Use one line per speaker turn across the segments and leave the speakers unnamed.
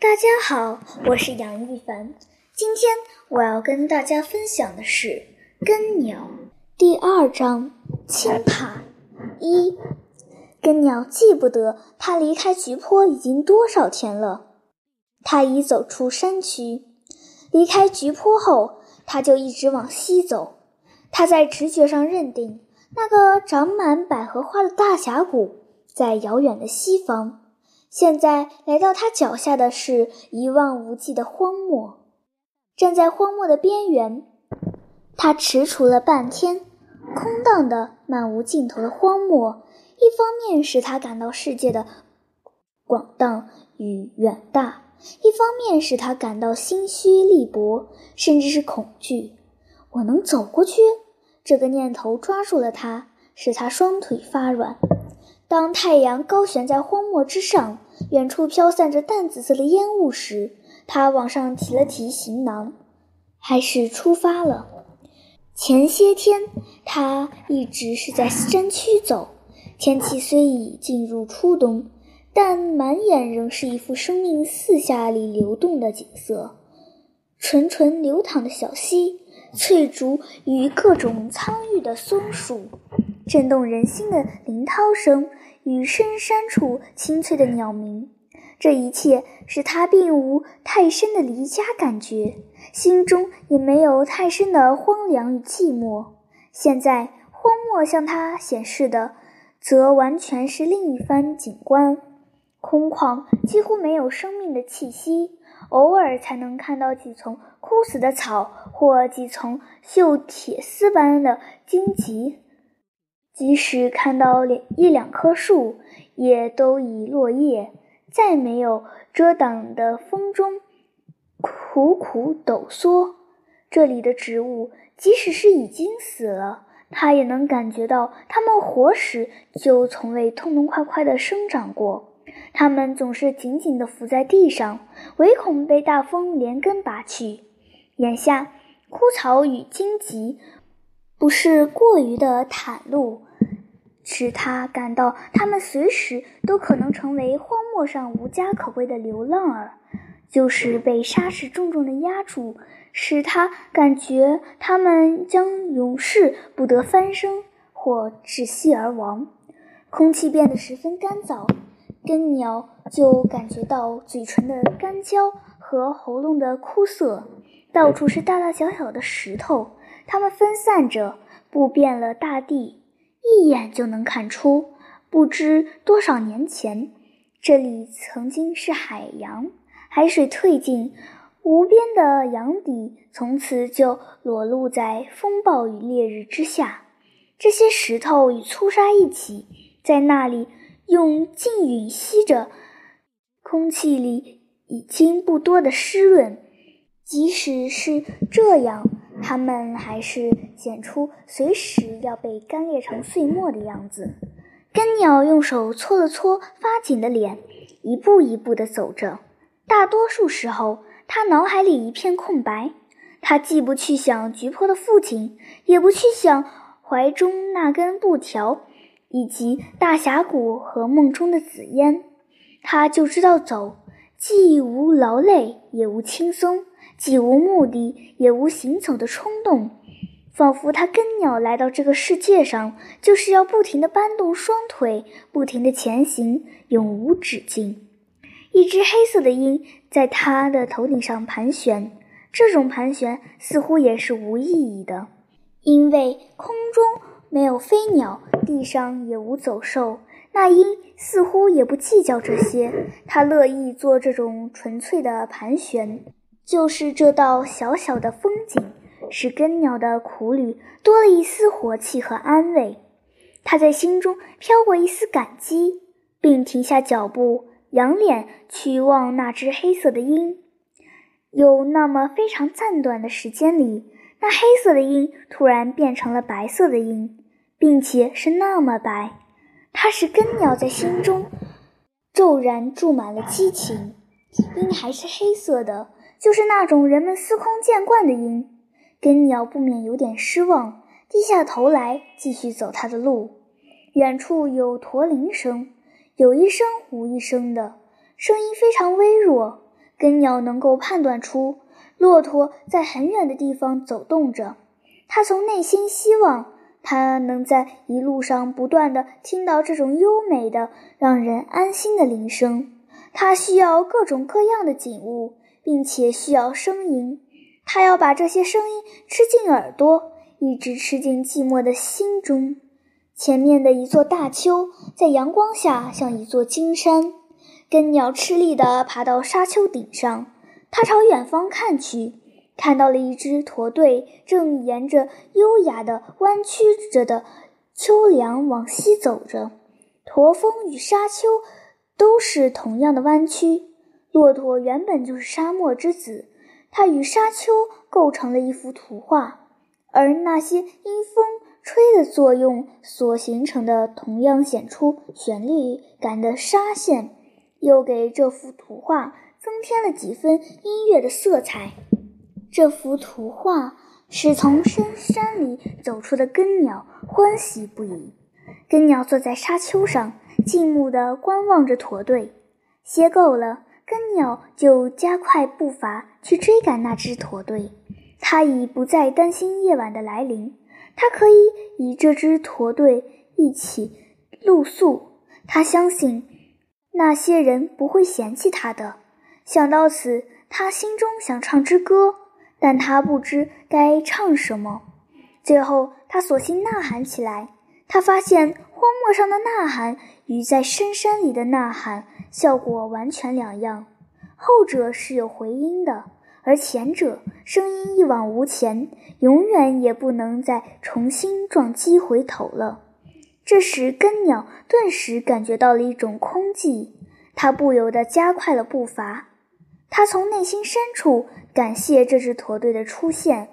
大家好，我是杨一凡。今天我要跟大家分享的是《根鸟》第二章“轻怕”一。根鸟记不得他离开菊坡已经多少天了，他已走出山区。离开菊坡后，他就一直往西走。他在直觉上认定，那个长满百合花的大峡谷在遥远的西方。现在来到他脚下的是一望无际的荒漠。站在荒漠的边缘，他踟蹰了半天。空荡的、漫无尽头的荒漠，一方面使他感到世界的广荡与远大，一方面使他感到心虚力薄，甚至是恐惧。我能走过去？这个念头抓住了他，使他双腿发软。当太阳高悬在荒漠之上，远处飘散着淡紫色的烟雾时，他往上提了提行囊，还是出发了。前些天他一直是在山区走，天气虽已进入初冬，但满眼仍是一幅生命四下里流动的景色：纯纯流淌的小溪、翠竹与各种苍郁的松树。震动人心的林涛声与深山处清脆的鸟鸣，这一切使他并无太深的离家感觉，心中也没有太深的荒凉与寂寞。现在荒漠向他显示的，则完全是另一番景观：空旷，几乎没有生命的气息，偶尔才能看到几丛枯死的草或几丛锈铁丝般的荆棘。即使看到两一两棵树，也都已落叶，再没有遮挡的风中苦苦抖缩。这里的植物，即使是已经死了，他也能感觉到它们活时就从未痛痛快快地生长过。它们总是紧紧地伏在地上，唯恐被大风连根拔去。眼下，枯草与荆棘不是过于的袒露。使他感到，他们随时都可能成为荒漠上无家可归的流浪儿，就是被沙石重重的压住，使他感觉他们将永世不得翻身或窒息而亡。空气变得十分干燥，根鸟就感觉到嘴唇的干焦和喉咙的枯涩。到处是大大小小的石头，它们分散着，布遍了大地。一眼就能看出，不知多少年前，这里曾经是海洋。海水退尽，无边的洋底从此就裸露在风暴与烈日之下。这些石头与粗沙一起，在那里用静允吸着空气里已经不多的湿润。即使是这样。它们还是显出随时要被干裂成碎末的样子。根鸟用手搓了搓发紧的脸，一步一步地走着。大多数时候，他脑海里一片空白。他既不去想菊坡的父亲，也不去想怀中那根布条，以及大峡谷和梦中的紫烟。他就知道走，既无劳累，也无轻松。既无目的，也无行走的冲动，仿佛他跟鸟来到这个世界上，就是要不停地搬动双腿，不停地前行，永无止境。一只黑色的鹰在他的头顶上盘旋，这种盘旋似乎也是无意义的，因为空中没有飞鸟，地上也无走兽。那鹰似乎也不计较这些，它乐意做这种纯粹的盘旋。就是这道小小的风景，使根鸟的苦旅多了一丝活气和安慰。他在心中飘过一丝感激，并停下脚步，仰脸去望那只黑色的鹰。有那么非常暂短的时间里，那黑色的鹰突然变成了白色的鹰，并且是那么白，它使根鸟在心中骤然注满了激情。鹰还是黑色的。就是那种人们司空见惯的鹰，根鸟不免有点失望，低下头来继续走他的路。远处有驼铃声，有一声无一声的声音非常微弱。根鸟能够判断出骆驼在很远的地方走动着。他从内心希望，他能在一路上不断的听到这种优美的、让人安心的铃声。他需要各种各样的景物，并且需要声音。他要把这些声音吃进耳朵，一直吃进寂寞的心中。前面的一座大丘，在阳光下像一座金山。根鸟吃力地爬到沙丘顶上，它朝远方看去，看到了一支驼队正沿着优雅的弯曲着的丘梁往西走着。驼峰与沙丘都是同样的弯曲。骆驼原本就是沙漠之子，它与沙丘构成了一幅图画，而那些因风吹的作用所形成的同样显出旋律感的沙线。又给这幅图画增添了几分音乐的色彩。这幅图画使从深山里走出的根鸟欢喜不已。根鸟坐在沙丘上，静穆地观望着驼队。歇够了，根鸟就加快步伐去追赶那只驼队。它已不再担心夜晚的来临，它可以与这支驼队一起露宿。它相信。那些人不会嫌弃他的。想到此，他心中想唱支歌，但他不知该唱什么。最后，他索性呐喊起来。他发现荒漠上的呐喊与在深山里的呐喊效果完全两样，后者是有回音的，而前者声音一往无前，永远也不能再重新撞击回头了。这时，根鸟顿时感觉到了一种空寂，它不由得加快了步伐。它从内心深处感谢这支驼队的出现。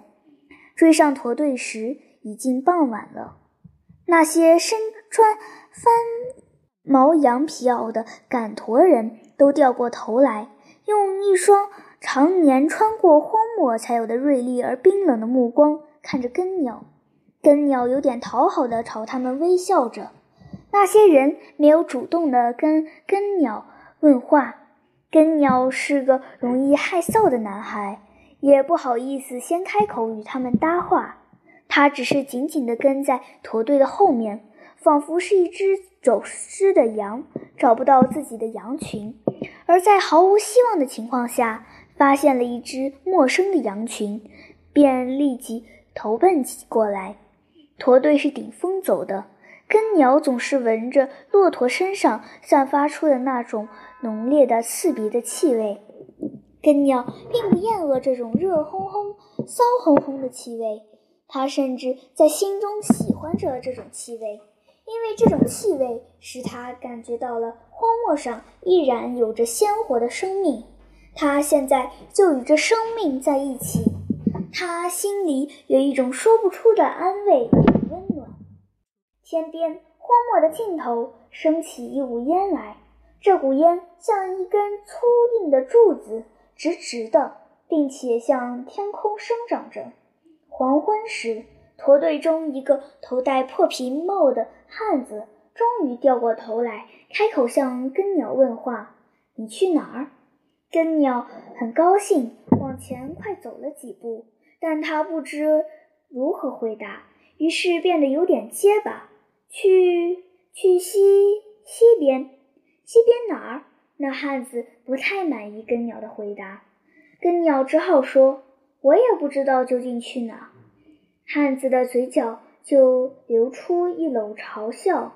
追上驼队时，已经傍晚了。那些身穿翻毛羊皮袄的赶驼人都掉过头来，用一双常年穿过荒漠才有的锐利而冰冷的目光看着根鸟。根鸟有点讨好的朝他们微笑着，那些人没有主动的跟根鸟问话。根鸟是个容易害臊的男孩，也不好意思先开口与他们搭话。他只是紧紧地跟在驼队的后面，仿佛是一只走失的羊，找不到自己的羊群，而在毫无希望的情况下，发现了一只陌生的羊群，便立即投奔起过来。驼队是顶风走的，根鸟总是闻着骆驼身上散发出的那种浓烈的刺鼻的气味。根鸟并不厌恶这种热烘烘、骚烘烘的气味，它甚至在心中喜欢着这种气味，因为这种气味使他感觉到了荒漠上依然有着鲜活的生命。他现在就与这生命在一起。他心里有一种说不出的安慰与温暖。天边荒漠的尽头升起一股烟来，这股烟像一根粗硬的柱子，直直的，并且向天空生长着。黄昏时，驼队中一个头戴破皮帽的汉子终于掉过头来，开口向根鸟问话：“你去哪儿？”根鸟很高兴，往前快走了几步。但他不知如何回答，于是变得有点结巴。去去西西边，西边哪儿？那汉子不太满意根鸟的回答，根鸟只好说：“我也不知道究竟去哪。”汉子的嘴角就流出一篓嘲笑，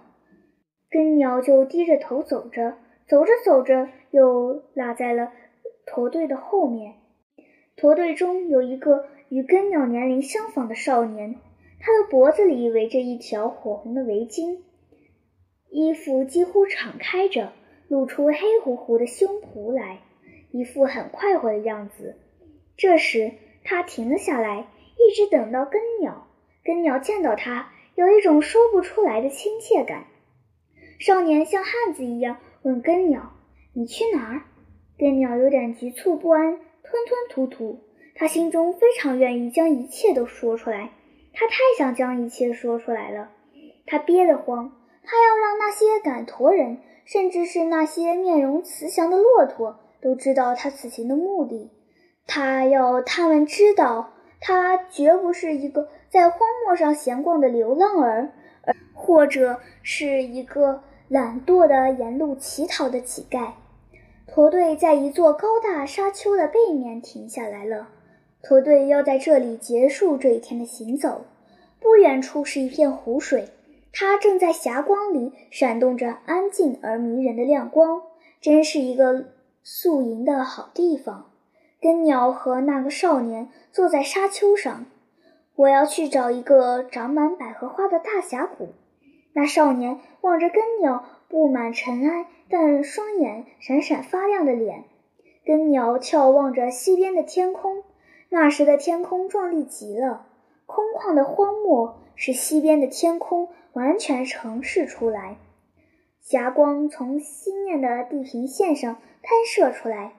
根鸟就低着头走着，走着走着又落在了驼队的后面。驼队中有一个。与根鸟年龄相仿的少年，他的脖子里围着一条火红的围巾，衣服几乎敞开着，露出黑乎乎的胸脯来，一副很快活的样子。这时，他停了下来，一直等到根鸟。根鸟见到他，有一种说不出来的亲切感。少年像汉子一样问根鸟：“你去哪儿？”根鸟有点局促不安，吞吞吐吐。他心中非常愿意将一切都说出来，他太想将一切说出来了。他憋得慌，他要让那些赶驼人，甚至是那些面容慈祥的骆驼，都知道他此行的目的。他要他们知道，他绝不是一个在荒漠上闲逛的流浪儿，或者是一个懒惰的沿路乞讨的乞丐。驼队在一座高大沙丘的背面停下来了。驼队要在这里结束这一天的行走。不远处是一片湖水，它正在霞光里闪动着安静而迷人的亮光，真是一个宿营的好地方。根鸟和那个少年坐在沙丘上。我要去找一个长满百合花的大峡谷。那少年望着根鸟布满尘埃但双眼闪闪发亮的脸。根鸟眺望着西边的天空。那时的天空壮丽极了，空旷的荒漠使西边的天空完全呈现出来。霞光从西面的地平线上喷射出来，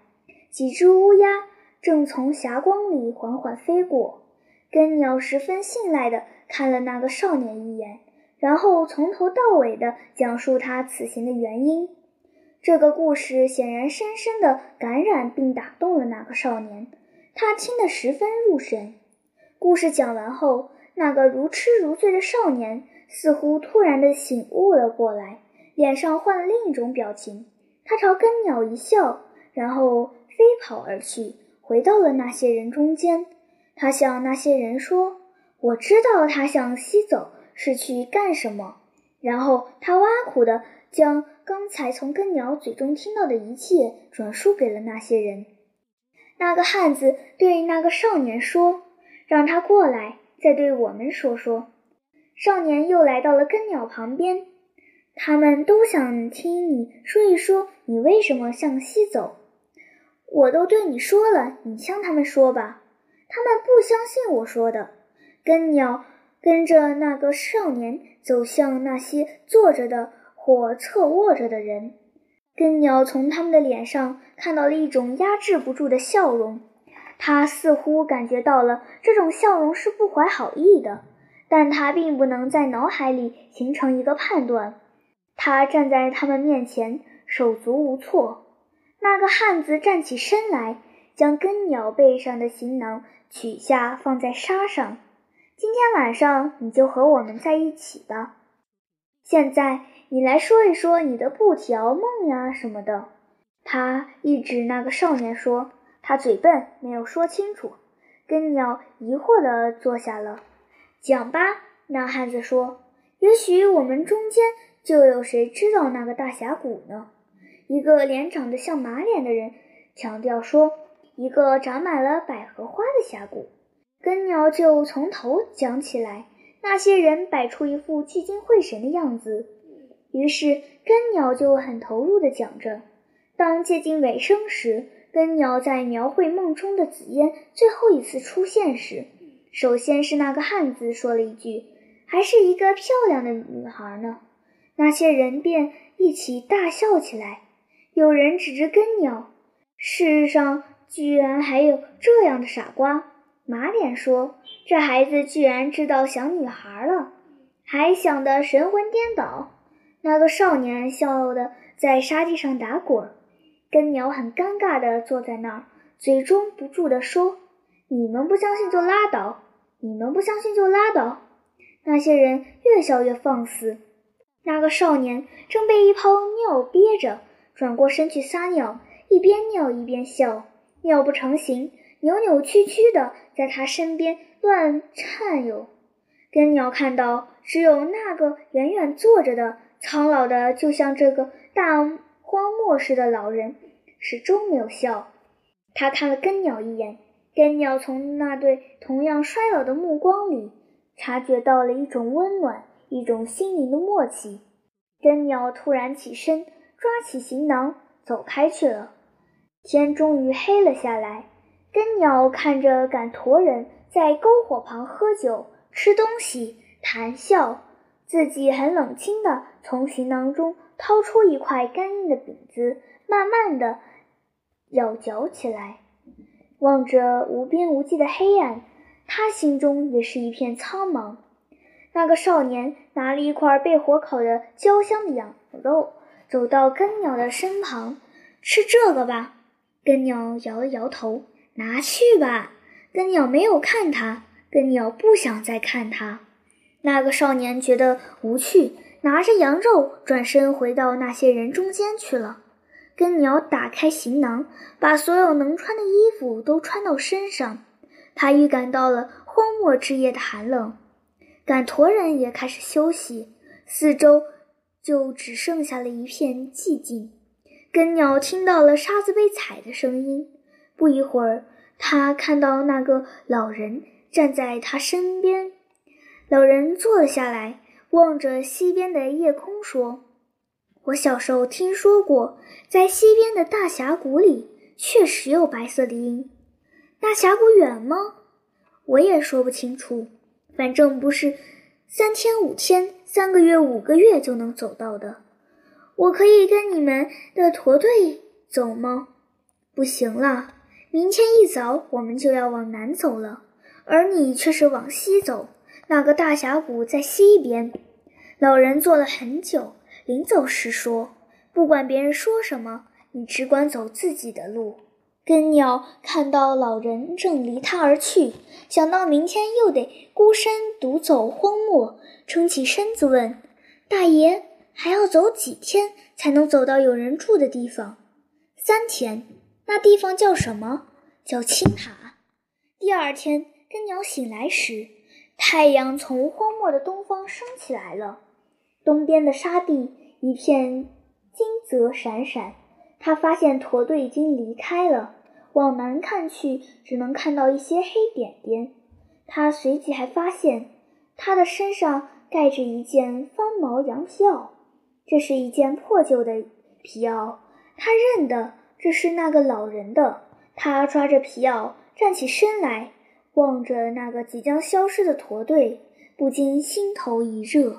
几只乌鸦。正从霞光里缓缓飞过，根鸟十分信赖地看了那个少年一眼，然后从头到尾地讲述他此行的原因。这个故事显然深深地感染并打动了那个少年，他听得十分入神。故事讲完后，那个如痴如醉的少年似乎突然地醒悟了过来，脸上换了另一种表情。他朝根鸟一笑，然后飞跑而去。回到了那些人中间，他向那些人说：“我知道他向西走是去干什么。”然后他挖苦地将刚才从根鸟嘴中听到的一切转述给了那些人。那个汉子对那个少年说：“让他过来，再对我们说说。”少年又来到了根鸟旁边，他们都想听你说一说，你为什么向西走。我都对你说了，你向他们说吧。他们不相信我说的。根鸟跟着那个少年走向那些坐着的或侧卧着的人。根鸟从他们的脸上看到了一种压制不住的笑容。他似乎感觉到了这种笑容是不怀好意的，但他并不能在脑海里形成一个判断。他站在他们面前，手足无措。那个汉子站起身来，将根鸟背上的行囊取下，放在沙上。今天晚上你就和我们在一起吧。现在你来说一说你的布条梦呀什么的。他一指那个少年说：“他嘴笨，没有说清楚。”根鸟疑惑地坐下了。讲吧，那汉子说：“也许我们中间就有谁知道那个大峡谷呢？”一个脸长得像马脸的人强调说：“一个长满了百合花的峡谷。”根鸟就从头讲起来。那些人摆出一副聚精会神的样子，于是根鸟就很投入地讲着。当接近尾声时，根鸟在描绘梦中的紫烟最后一次出现时，首先是那个汉子说了一句：“还是一个漂亮的女孩呢。”那些人便一起大笑起来。有人指着根鸟，世上居然还有这样的傻瓜！马脸说：“这孩子居然知道想女孩了，还想得神魂颠倒。”那个少年笑得在沙地上打滚。根鸟很尴尬地坐在那儿，嘴中不住地说：“你们不相信就拉倒，你们不相信就拉倒。”那些人越笑越放肆。那个少年正被一泡尿憋着。转过身去撒尿，一边尿一边笑，尿不成形，扭扭曲曲的在他身边乱颤悠。根鸟看到只有那个远远坐着的苍老的，就像这个大荒漠似的老人，始终没有笑。他看了根鸟一眼，根鸟从那对同样衰老的目光里，察觉到了一种温暖，一种心灵的默契。根鸟突然起身。抓起行囊走开去了。天终于黑了下来。根鸟看着赶驼人在篝火旁喝酒、吃东西、谈笑，自己很冷清地从行囊中掏出一块干硬的饼子，慢慢地咬嚼起来。望着无边无际的黑暗，他心中也是一片苍茫。那个少年拿了一块被火烤的焦香的羊肉。走到根鸟的身旁，吃这个吧。根鸟摇了摇头：“拿去吧。”根鸟没有看他，根鸟不想再看他。那个少年觉得无趣，拿着羊肉转身回到那些人中间去了。根鸟打开行囊，把所有能穿的衣服都穿到身上。他预感到了荒漠之夜的寒冷。赶驼人也开始休息，四周就只剩下了一片寂静。根鸟听到了沙子被踩的声音。不一会儿，他看到那个老人站在他身边。老人坐了下来，望着西边的夜空说：“我小时候听说过，在西边的大峡谷里确实有白色的鹰。那峡谷远吗？我也说不清楚。”反正不是三天五天、三个月五个月就能走到的。我可以跟你们的驼队走吗？不行了，明天一早我们就要往南走了，而你却是往西走。那个大峡谷在西边。老人坐了很久，临走时说：“不管别人说什么，你只管走自己的路。”根鸟看到老人正离他而去，想到明天又得孤身独走荒漠，撑起身子问：“大爷，还要走几天才能走到有人住的地方？”“三天。”“那地方叫什么？”“叫青塔。”第二天，根鸟醒来时，太阳从荒漠的东方升起来了，东边的沙地一片金泽闪闪。他发现驼队已经离开了，往南看去，只能看到一些黑点点。他随即还发现，他的身上盖着一件翻毛羊皮袄，这是一件破旧的皮袄。他认得这是那个老人的。他抓着皮袄站起身来，望着那个即将消失的驼队，不禁心头一热。